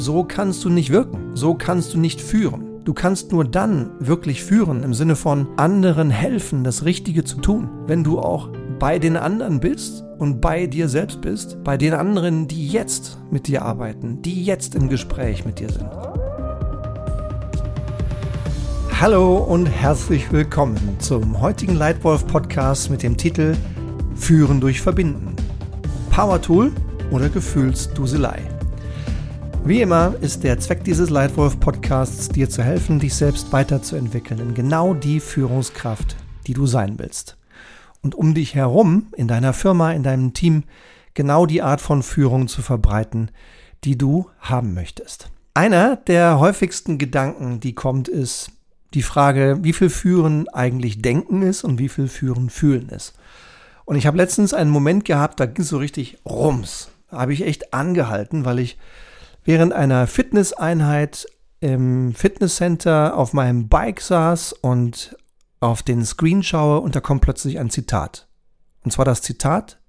so kannst du nicht wirken, so kannst du nicht führen. Du kannst nur dann wirklich führen im Sinne von anderen helfen, das Richtige zu tun, wenn du auch bei den anderen bist und bei dir selbst bist, bei den anderen, die jetzt mit dir arbeiten, die jetzt im Gespräch mit dir sind. Hallo und herzlich willkommen zum heutigen Lightwolf Podcast mit dem Titel Führen durch Verbinden. Power Tool oder Gefühlsduselei. Wie immer ist der Zweck dieses Lightwolf Podcasts, dir zu helfen, dich selbst weiterzuentwickeln in genau die Führungskraft, die du sein willst. Und um dich herum, in deiner Firma, in deinem Team, genau die Art von Führung zu verbreiten, die du haben möchtest. Einer der häufigsten Gedanken, die kommt, ist die Frage, wie viel Führen eigentlich Denken ist und wie viel Führen Fühlen ist. Und ich habe letztens einen Moment gehabt, da ging es so richtig rums. Da habe ich echt angehalten, weil ich während einer Fitnesseinheit im Fitnesscenter auf meinem Bike saß und auf den Screen schaue und da kommt plötzlich ein Zitat. Und zwar das Zitat,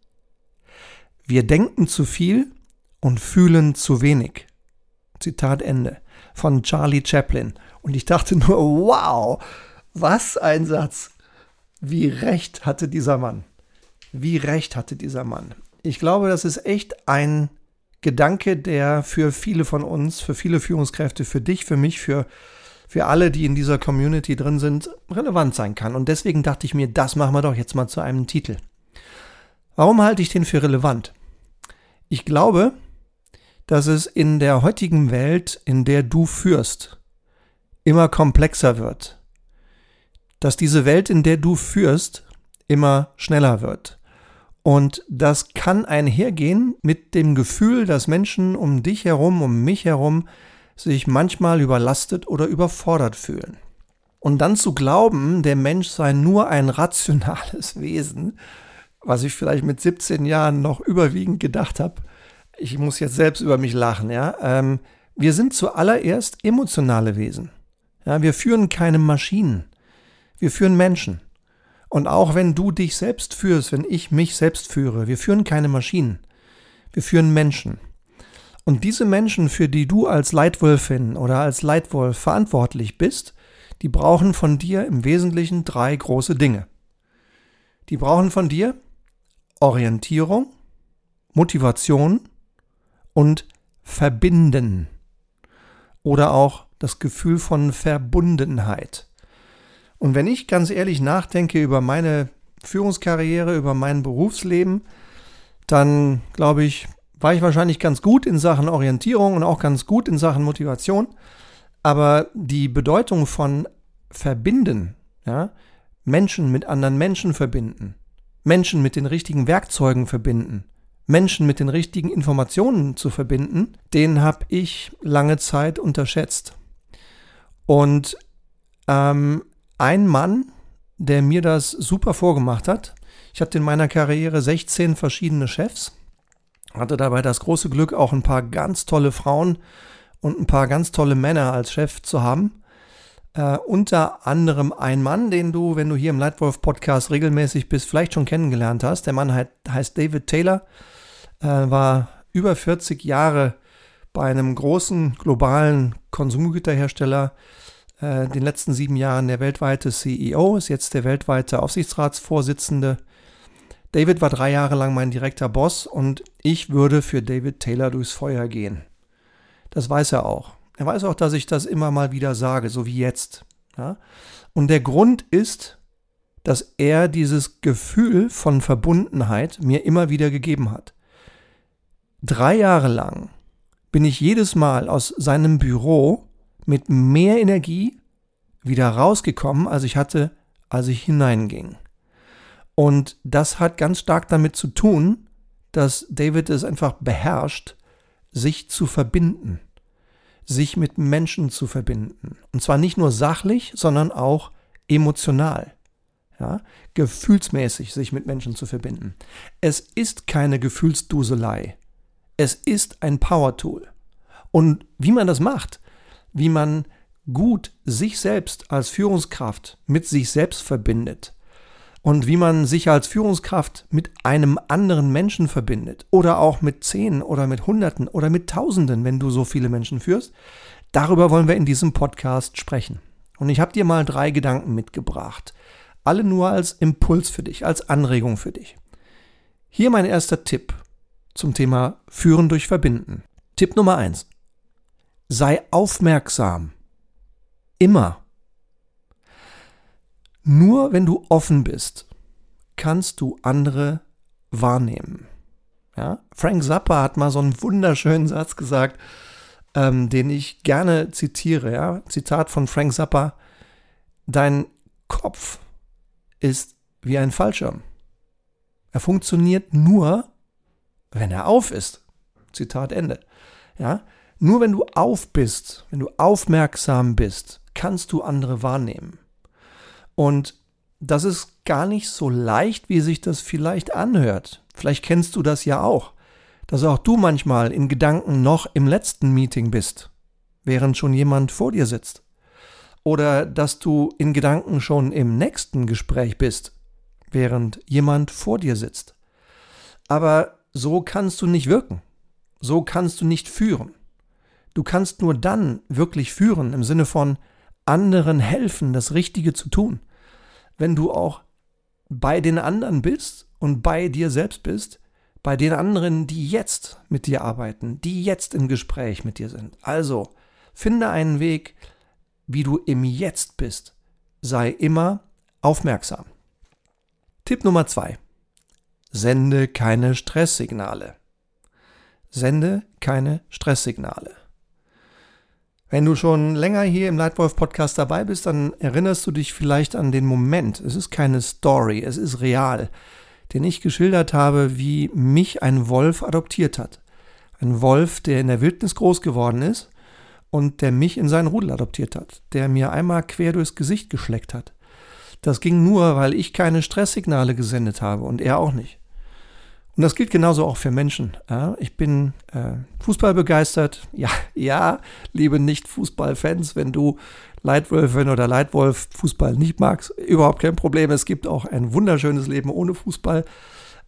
wir denken zu viel und fühlen zu wenig. Zitat Ende von Charlie Chaplin. Und ich dachte nur, wow, was ein Satz. Wie recht hatte dieser Mann. Wie recht hatte dieser Mann. Ich glaube, das ist echt ein Gedanke, der für viele von uns, für viele Führungskräfte, für dich, für mich, für, für alle, die in dieser Community drin sind, relevant sein kann. Und deswegen dachte ich mir, das machen wir doch jetzt mal zu einem Titel. Warum halte ich den für relevant? Ich glaube, dass es in der heutigen Welt, in der du führst, immer komplexer wird. Dass diese Welt, in der du führst, immer schneller wird. Und das kann einhergehen mit dem Gefühl, dass Menschen um dich herum, um mich herum, sich manchmal überlastet oder überfordert fühlen. Und dann zu glauben, der Mensch sei nur ein rationales Wesen, was ich vielleicht mit 17 Jahren noch überwiegend gedacht habe, ich muss jetzt selbst über mich lachen, ja. Ähm, wir sind zuallererst emotionale Wesen. Ja, wir führen keine Maschinen. Wir führen Menschen. Und auch wenn du dich selbst führst, wenn ich mich selbst führe, wir führen keine Maschinen, wir führen Menschen. Und diese Menschen, für die du als Leitwolfin oder als Leitwolf verantwortlich bist, die brauchen von dir im Wesentlichen drei große Dinge. Die brauchen von dir Orientierung, Motivation und Verbinden oder auch das Gefühl von Verbundenheit. Und wenn ich ganz ehrlich nachdenke über meine Führungskarriere, über mein Berufsleben, dann glaube ich, war ich wahrscheinlich ganz gut in Sachen Orientierung und auch ganz gut in Sachen Motivation. Aber die Bedeutung von verbinden, ja, Menschen mit anderen Menschen verbinden, Menschen mit den richtigen Werkzeugen verbinden, Menschen mit den richtigen Informationen zu verbinden, den habe ich lange Zeit unterschätzt. Und ähm, ein Mann, der mir das super vorgemacht hat. Ich hatte in meiner Karriere 16 verschiedene Chefs, hatte dabei das große Glück, auch ein paar ganz tolle Frauen und ein paar ganz tolle Männer als Chef zu haben. Äh, unter anderem ein Mann, den du, wenn du hier im Lightwolf Podcast regelmäßig bist, vielleicht schon kennengelernt hast. Der Mann heißt David Taylor, äh, war über 40 Jahre bei einem großen globalen Konsumgüterhersteller äh, den letzten sieben Jahren der weltweite CEO, ist jetzt der weltweite Aufsichtsratsvorsitzende. David war drei Jahre lang mein direkter Boss und ich würde für David Taylor durchs Feuer gehen. Das weiß er auch. Er weiß auch, dass ich das immer mal wieder sage, so wie jetzt. Ja? Und der Grund ist, dass er dieses Gefühl von Verbundenheit mir immer wieder gegeben hat. Drei Jahre lang bin ich jedes Mal aus seinem Büro mit mehr Energie wieder rausgekommen, als ich hatte, als ich hineinging. Und das hat ganz stark damit zu tun, dass David es einfach beherrscht, sich zu verbinden, sich mit Menschen zu verbinden. Und zwar nicht nur sachlich, sondern auch emotional. Ja, gefühlsmäßig sich mit Menschen zu verbinden. Es ist keine Gefühlsduselei. Es ist ein Power-Tool. Und wie man das macht, wie man gut sich selbst als Führungskraft mit sich selbst verbindet und wie man sich als Führungskraft mit einem anderen Menschen verbindet oder auch mit zehn oder mit Hunderten oder mit Tausenden, wenn du so viele Menschen führst, darüber wollen wir in diesem Podcast sprechen. Und ich habe dir mal drei Gedanken mitgebracht. Alle nur als Impuls für dich, als Anregung für dich. Hier mein erster Tipp zum Thema Führen durch Verbinden. Tipp Nummer eins: Sei aufmerksam. Immer. Nur wenn du offen bist, kannst du andere wahrnehmen. Ja? Frank Zappa hat mal so einen wunderschönen Satz gesagt, ähm, den ich gerne zitiere. Ja? Zitat von Frank Zappa: Dein Kopf ist wie ein Fallschirm. Er funktioniert nur, wenn er auf ist. Zitat Ende. Ja? Nur wenn du auf bist, wenn du aufmerksam bist, kannst du andere wahrnehmen. Und das ist gar nicht so leicht, wie sich das vielleicht anhört. Vielleicht kennst du das ja auch, dass auch du manchmal in Gedanken noch im letzten Meeting bist, während schon jemand vor dir sitzt. Oder dass du in Gedanken schon im nächsten Gespräch bist, während jemand vor dir sitzt. Aber so kannst du nicht wirken. So kannst du nicht führen. Du kannst nur dann wirklich führen im Sinne von anderen helfen, das Richtige zu tun, wenn du auch bei den anderen bist und bei dir selbst bist, bei den anderen, die jetzt mit dir arbeiten, die jetzt im Gespräch mit dir sind. Also, finde einen Weg, wie du im Jetzt bist. Sei immer aufmerksam. Tipp Nummer zwei. Sende keine Stresssignale. Sende keine Stresssignale. Wenn du schon länger hier im Leitwolf Podcast dabei bist, dann erinnerst du dich vielleicht an den Moment. Es ist keine Story, es ist real, den ich geschildert habe, wie mich ein Wolf adoptiert hat. Ein Wolf, der in der Wildnis groß geworden ist und der mich in seinen Rudel adoptiert hat, der mir einmal quer durchs Gesicht geschleckt hat. Das ging nur, weil ich keine Stresssignale gesendet habe und er auch nicht. Und das gilt genauso auch für Menschen. Ich bin äh, Fußball begeistert. Ja, ja, liebe Nicht-Fußballfans, wenn du Leitwölfin oder Leitwolf Fußball nicht magst, überhaupt kein Problem. Es gibt auch ein wunderschönes Leben ohne Fußball.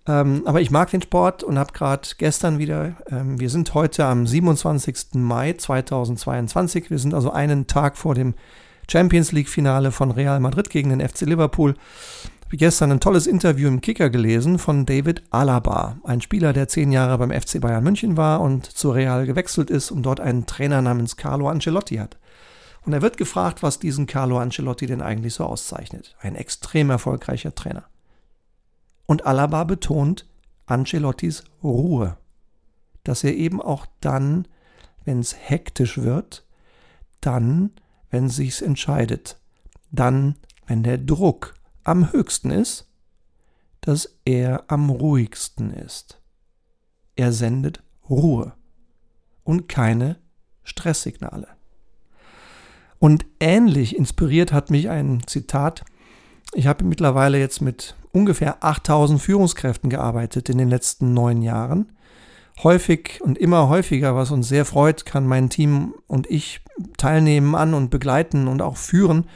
Ähm, aber ich mag den Sport und habe gerade gestern wieder, ähm, wir sind heute am 27. Mai 2022, wir sind also einen Tag vor dem Champions League-Finale von Real Madrid gegen den FC Liverpool gestern ein tolles Interview im Kicker gelesen von David Alaba, ein Spieler, der zehn Jahre beim FC Bayern München war und zu Real gewechselt ist und dort einen Trainer namens Carlo Ancelotti hat. Und er wird gefragt, was diesen Carlo Ancelotti denn eigentlich so auszeichnet. Ein extrem erfolgreicher Trainer. Und Alaba betont Ancelottis Ruhe. Dass er eben auch dann, wenn es hektisch wird, dann, wenn sich's entscheidet, dann, wenn der Druck am höchsten ist, dass er am ruhigsten ist. Er sendet Ruhe und keine Stresssignale. Und ähnlich inspiriert hat mich ein Zitat. Ich habe mittlerweile jetzt mit ungefähr 8000 Führungskräften gearbeitet in den letzten neun Jahren. Häufig und immer häufiger, was uns sehr freut, kann mein Team und ich teilnehmen an und begleiten und auch führen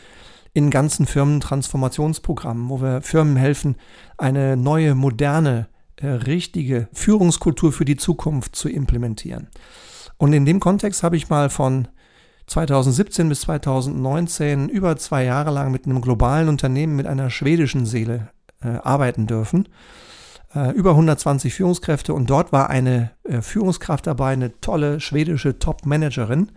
in ganzen Firmentransformationsprogrammen, wo wir Firmen helfen, eine neue, moderne, äh, richtige Führungskultur für die Zukunft zu implementieren. Und in dem Kontext habe ich mal von 2017 bis 2019 über zwei Jahre lang mit einem globalen Unternehmen mit einer schwedischen Seele äh, arbeiten dürfen. Äh, über 120 Führungskräfte und dort war eine äh, Führungskraft dabei, eine tolle schwedische Top-Managerin,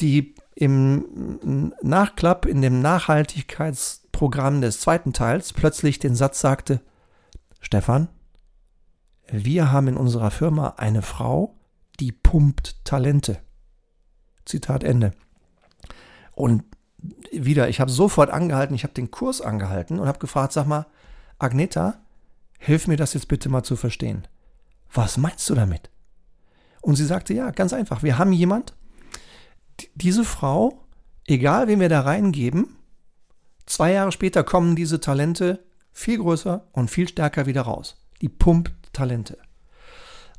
die im Nachklapp, in dem Nachhaltigkeitsprogramm des zweiten Teils plötzlich den Satz sagte, Stefan, wir haben in unserer Firma eine Frau, die pumpt Talente. Zitat Ende. Und wieder, ich habe sofort angehalten, ich habe den Kurs angehalten und habe gefragt, sag mal, Agneta, hilf mir das jetzt bitte mal zu verstehen. Was meinst du damit? Und sie sagte, ja, ganz einfach, wir haben jemand, diese Frau, egal wen wir da reingeben, zwei Jahre später kommen diese Talente viel größer und viel stärker wieder raus. Die pumpt Talente.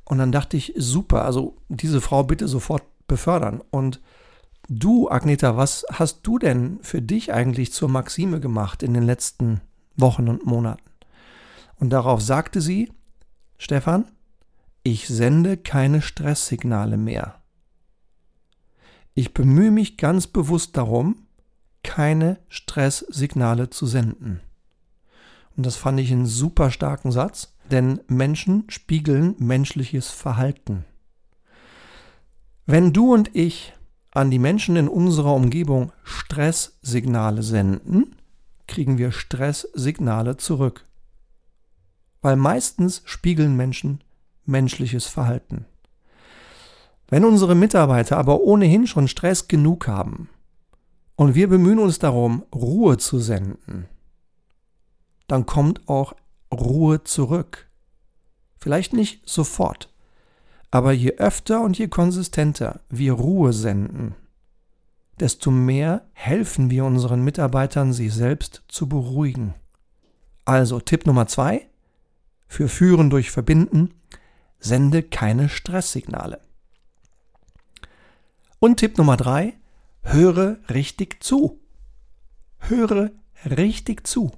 Und dann dachte ich, super, also diese Frau bitte sofort befördern. Und du, Agneta, was hast du denn für dich eigentlich zur Maxime gemacht in den letzten Wochen und Monaten. Und darauf sagte sie, Stefan, ich sende keine Stresssignale mehr. Ich bemühe mich ganz bewusst darum, keine Stresssignale zu senden. Und das fand ich einen super starken Satz, denn Menschen spiegeln menschliches Verhalten. Wenn du und ich an die Menschen in unserer Umgebung Stresssignale senden, kriegen wir Stresssignale zurück. Weil meistens spiegeln Menschen menschliches Verhalten. Wenn unsere Mitarbeiter aber ohnehin schon Stress genug haben und wir bemühen uns darum, Ruhe zu senden, dann kommt auch Ruhe zurück. Vielleicht nicht sofort, aber je öfter und je konsistenter wir Ruhe senden, desto mehr helfen wir unseren Mitarbeitern, sich selbst zu beruhigen. Also Tipp Nummer zwei für Führen durch Verbinden, sende keine Stresssignale. Und Tipp Nummer drei, höre richtig zu. Höre richtig zu.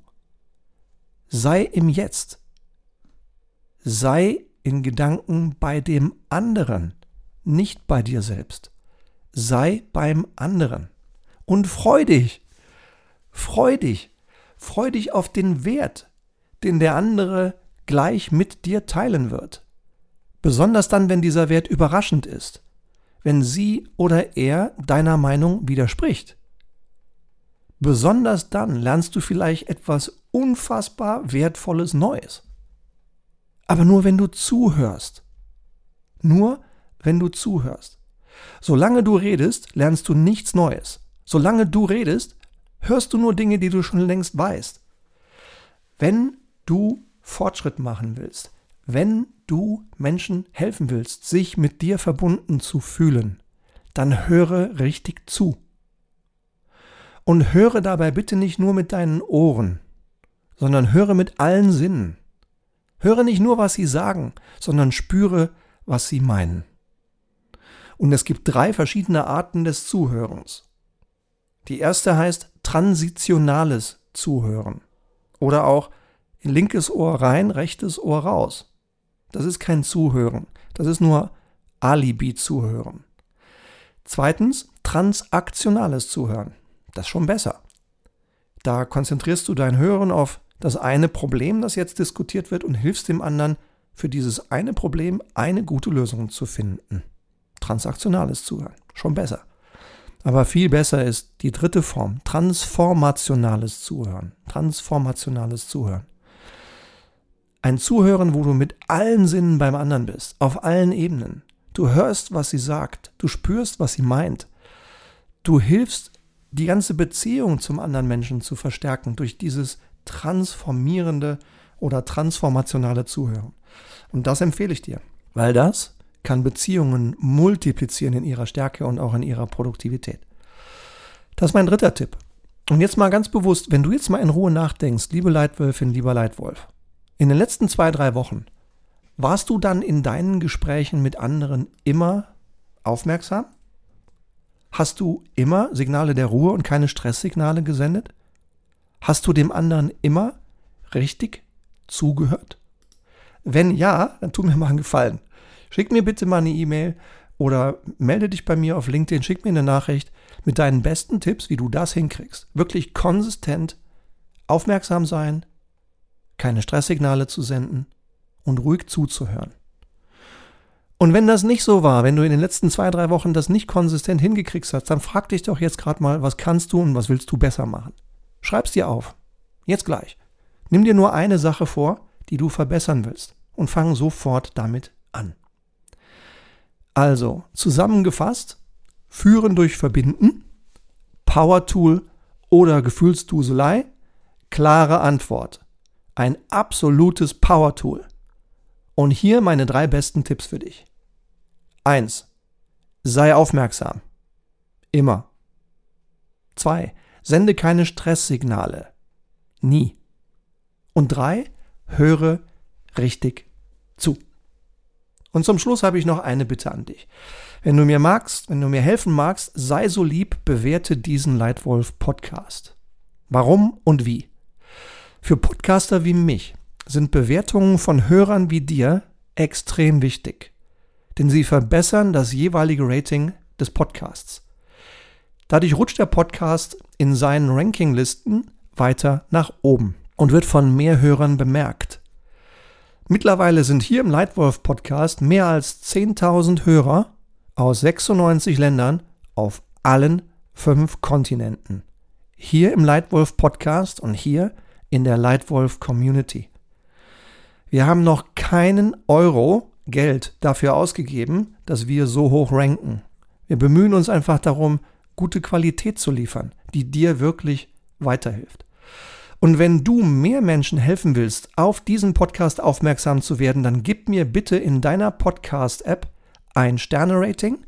Sei im Jetzt. Sei in Gedanken bei dem anderen, nicht bei dir selbst. Sei beim anderen. Und freu dich. Freu dich. Freu dich auf den Wert, den der andere gleich mit dir teilen wird. Besonders dann, wenn dieser Wert überraschend ist wenn sie oder er deiner Meinung widerspricht. Besonders dann lernst du vielleicht etwas unfassbar Wertvolles Neues. Aber nur wenn du zuhörst. Nur wenn du zuhörst. Solange du redest, lernst du nichts Neues. Solange du redest, hörst du nur Dinge, die du schon längst weißt. Wenn du Fortschritt machen willst, wenn du Menschen helfen willst, sich mit dir verbunden zu fühlen, dann höre richtig zu. Und höre dabei bitte nicht nur mit deinen Ohren, sondern höre mit allen Sinnen. Höre nicht nur, was sie sagen, sondern spüre, was sie meinen. Und es gibt drei verschiedene Arten des Zuhörens. Die erste heißt transitionales Zuhören oder auch linkes Ohr rein, rechtes Ohr raus. Das ist kein Zuhören. Das ist nur Alibi-Zuhören. Zweitens, transaktionales Zuhören. Das ist schon besser. Da konzentrierst du dein Hören auf das eine Problem, das jetzt diskutiert wird, und hilfst dem anderen, für dieses eine Problem eine gute Lösung zu finden. Transaktionales Zuhören. Schon besser. Aber viel besser ist die dritte Form, transformationales Zuhören. Transformationales Zuhören. Ein Zuhören, wo du mit allen Sinnen beim anderen bist, auf allen Ebenen. Du hörst, was sie sagt, du spürst, was sie meint. Du hilfst, die ganze Beziehung zum anderen Menschen zu verstärken durch dieses transformierende oder transformationale Zuhören. Und das empfehle ich dir, weil das kann Beziehungen multiplizieren in ihrer Stärke und auch in ihrer Produktivität. Das ist mein dritter Tipp. Und jetzt mal ganz bewusst, wenn du jetzt mal in Ruhe nachdenkst, liebe Leitwölfin, lieber Leitwolf, in den letzten zwei, drei Wochen, warst du dann in deinen Gesprächen mit anderen immer aufmerksam? Hast du immer Signale der Ruhe und keine Stresssignale gesendet? Hast du dem anderen immer richtig zugehört? Wenn ja, dann tu mir mal einen Gefallen. Schick mir bitte mal eine E-Mail oder melde dich bei mir auf LinkedIn, schick mir eine Nachricht mit deinen besten Tipps, wie du das hinkriegst. Wirklich konsistent aufmerksam sein, keine Stresssignale zu senden und ruhig zuzuhören. Und wenn das nicht so war, wenn du in den letzten zwei, drei Wochen das nicht konsistent hingekriegt hast, dann frag dich doch jetzt gerade mal, was kannst du und was willst du besser machen? Schreib's dir auf. Jetzt gleich. Nimm dir nur eine Sache vor, die du verbessern willst und fang sofort damit an. Also, zusammengefasst, führen durch Verbinden, Power Tool oder Gefühlsduselei, klare Antwort ein absolutes Power-Tool. Und hier meine drei besten Tipps für dich. Eins: Sei aufmerksam. Immer. Zwei: Sende keine Stresssignale. Nie. Und drei: Höre richtig zu. Und zum Schluss habe ich noch eine Bitte an dich. Wenn du mir magst, wenn du mir helfen magst, sei so lieb, bewerte diesen Leitwolf Podcast. Warum und wie? Für Podcaster wie mich sind Bewertungen von Hörern wie dir extrem wichtig, denn sie verbessern das jeweilige Rating des Podcasts. Dadurch rutscht der Podcast in seinen Rankinglisten weiter nach oben und wird von mehr Hörern bemerkt. Mittlerweile sind hier im Lightwolf Podcast mehr als 10.000 Hörer aus 96 Ländern auf allen fünf Kontinenten. Hier im Lightwolf Podcast und hier in der Lightwolf Community. Wir haben noch keinen Euro Geld dafür ausgegeben, dass wir so hoch ranken. Wir bemühen uns einfach darum, gute Qualität zu liefern, die dir wirklich weiterhilft. Und wenn du mehr Menschen helfen willst, auf diesen Podcast aufmerksam zu werden, dann gib mir bitte in deiner Podcast-App ein Sterne-Rating.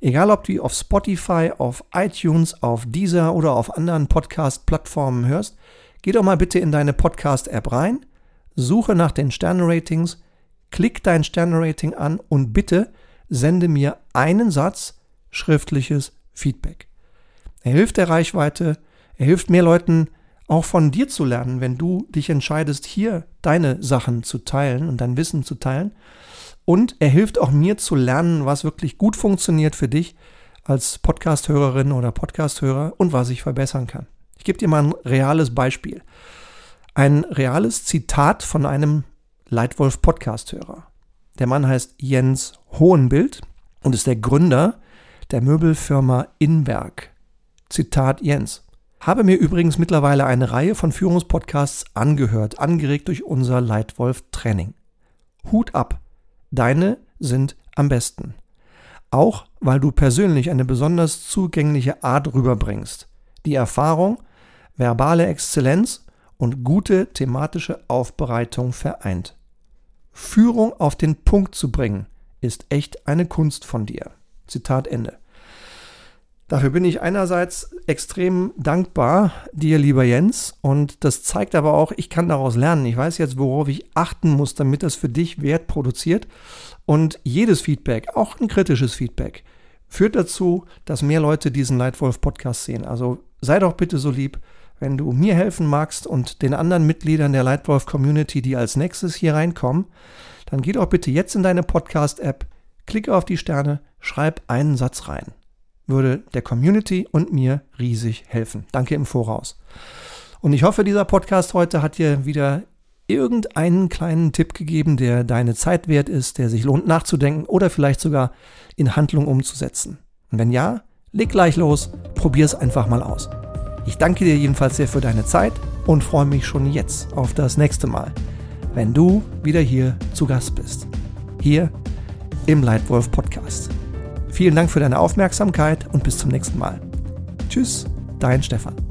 Egal, ob du auf Spotify, auf iTunes, auf Deezer oder auf anderen Podcast-Plattformen hörst, geh doch mal bitte in deine Podcast-App rein, suche nach den Sterne-Ratings, klick dein Sterne-Rating an und bitte sende mir einen Satz schriftliches Feedback. Er hilft der Reichweite, er hilft mehr Leuten, auch von dir zu lernen, wenn du dich entscheidest, hier deine Sachen zu teilen und dein Wissen zu teilen. Und er hilft auch mir zu lernen, was wirklich gut funktioniert für dich als Podcast-Hörerin oder Podcast-Hörer und was ich verbessern kann. Ich gebe dir mal ein reales Beispiel. Ein reales Zitat von einem Leitwolf Podcast-Hörer. Der Mann heißt Jens Hohenbild und ist der Gründer der Möbelfirma Inberg. Zitat Jens. Habe mir übrigens mittlerweile eine Reihe von Führungspodcasts angehört, angeregt durch unser Leitwolf-Training. Hut ab, deine sind am besten. Auch weil du persönlich eine besonders zugängliche Art rüberbringst. Die Erfahrung, verbale Exzellenz und gute thematische Aufbereitung vereint. Führung auf den Punkt zu bringen, ist echt eine Kunst von dir. Zitat Ende. Dafür bin ich einerseits extrem dankbar dir, lieber Jens, und das zeigt aber auch, ich kann daraus lernen. Ich weiß jetzt, worauf ich achten muss, damit das für dich Wert produziert. Und jedes Feedback, auch ein kritisches Feedback, führt dazu, dass mehr Leute diesen Leitwolf-Podcast sehen. Also sei doch bitte so lieb, wenn du mir helfen magst und den anderen Mitgliedern der Leitwolf-Community, die als nächstes hier reinkommen, dann geh doch bitte jetzt in deine Podcast-App, klicke auf die Sterne, schreib einen Satz rein würde der Community und mir riesig helfen. Danke im Voraus. Und ich hoffe, dieser Podcast heute hat dir wieder irgendeinen kleinen Tipp gegeben, der deine Zeit wert ist, der sich lohnt nachzudenken oder vielleicht sogar in Handlung umzusetzen. Und wenn ja, leg gleich los, probier es einfach mal aus. Ich danke dir jedenfalls sehr für deine Zeit und freue mich schon jetzt auf das nächste Mal, wenn du wieder hier zu Gast bist. Hier im Leitwolf Podcast. Vielen Dank für deine Aufmerksamkeit und bis zum nächsten Mal. Tschüss, dein Stefan.